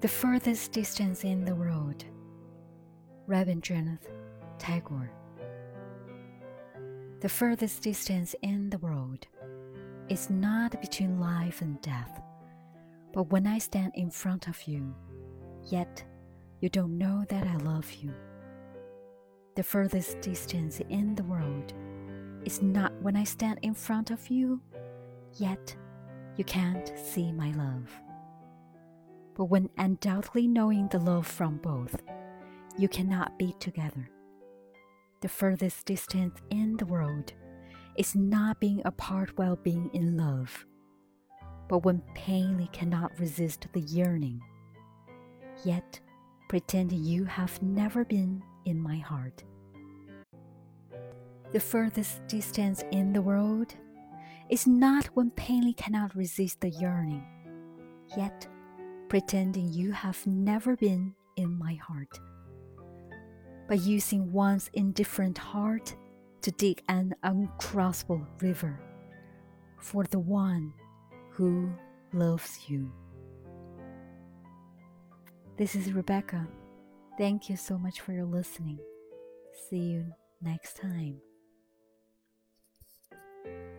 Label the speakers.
Speaker 1: The furthest distance in the world. Rabindranath Tagore. The furthest distance in the world is not between life and death, but when I stand in front of you, yet you don't know that I love you. The furthest distance in the world is not when I stand in front of you, yet you can't see my love but when undoubtedly knowing the love from both, you cannot be together. The furthest distance in the world is not being apart while being in love, but when painly cannot resist the yearning, yet pretend you have never been in my heart. The furthest distance in the world is not when painly cannot resist the yearning, yet pretending you have never been in my heart. By using one's indifferent heart to dig an uncrossable river for the one who loves you. This is Rebecca. Thank you so much for your listening. See you next time.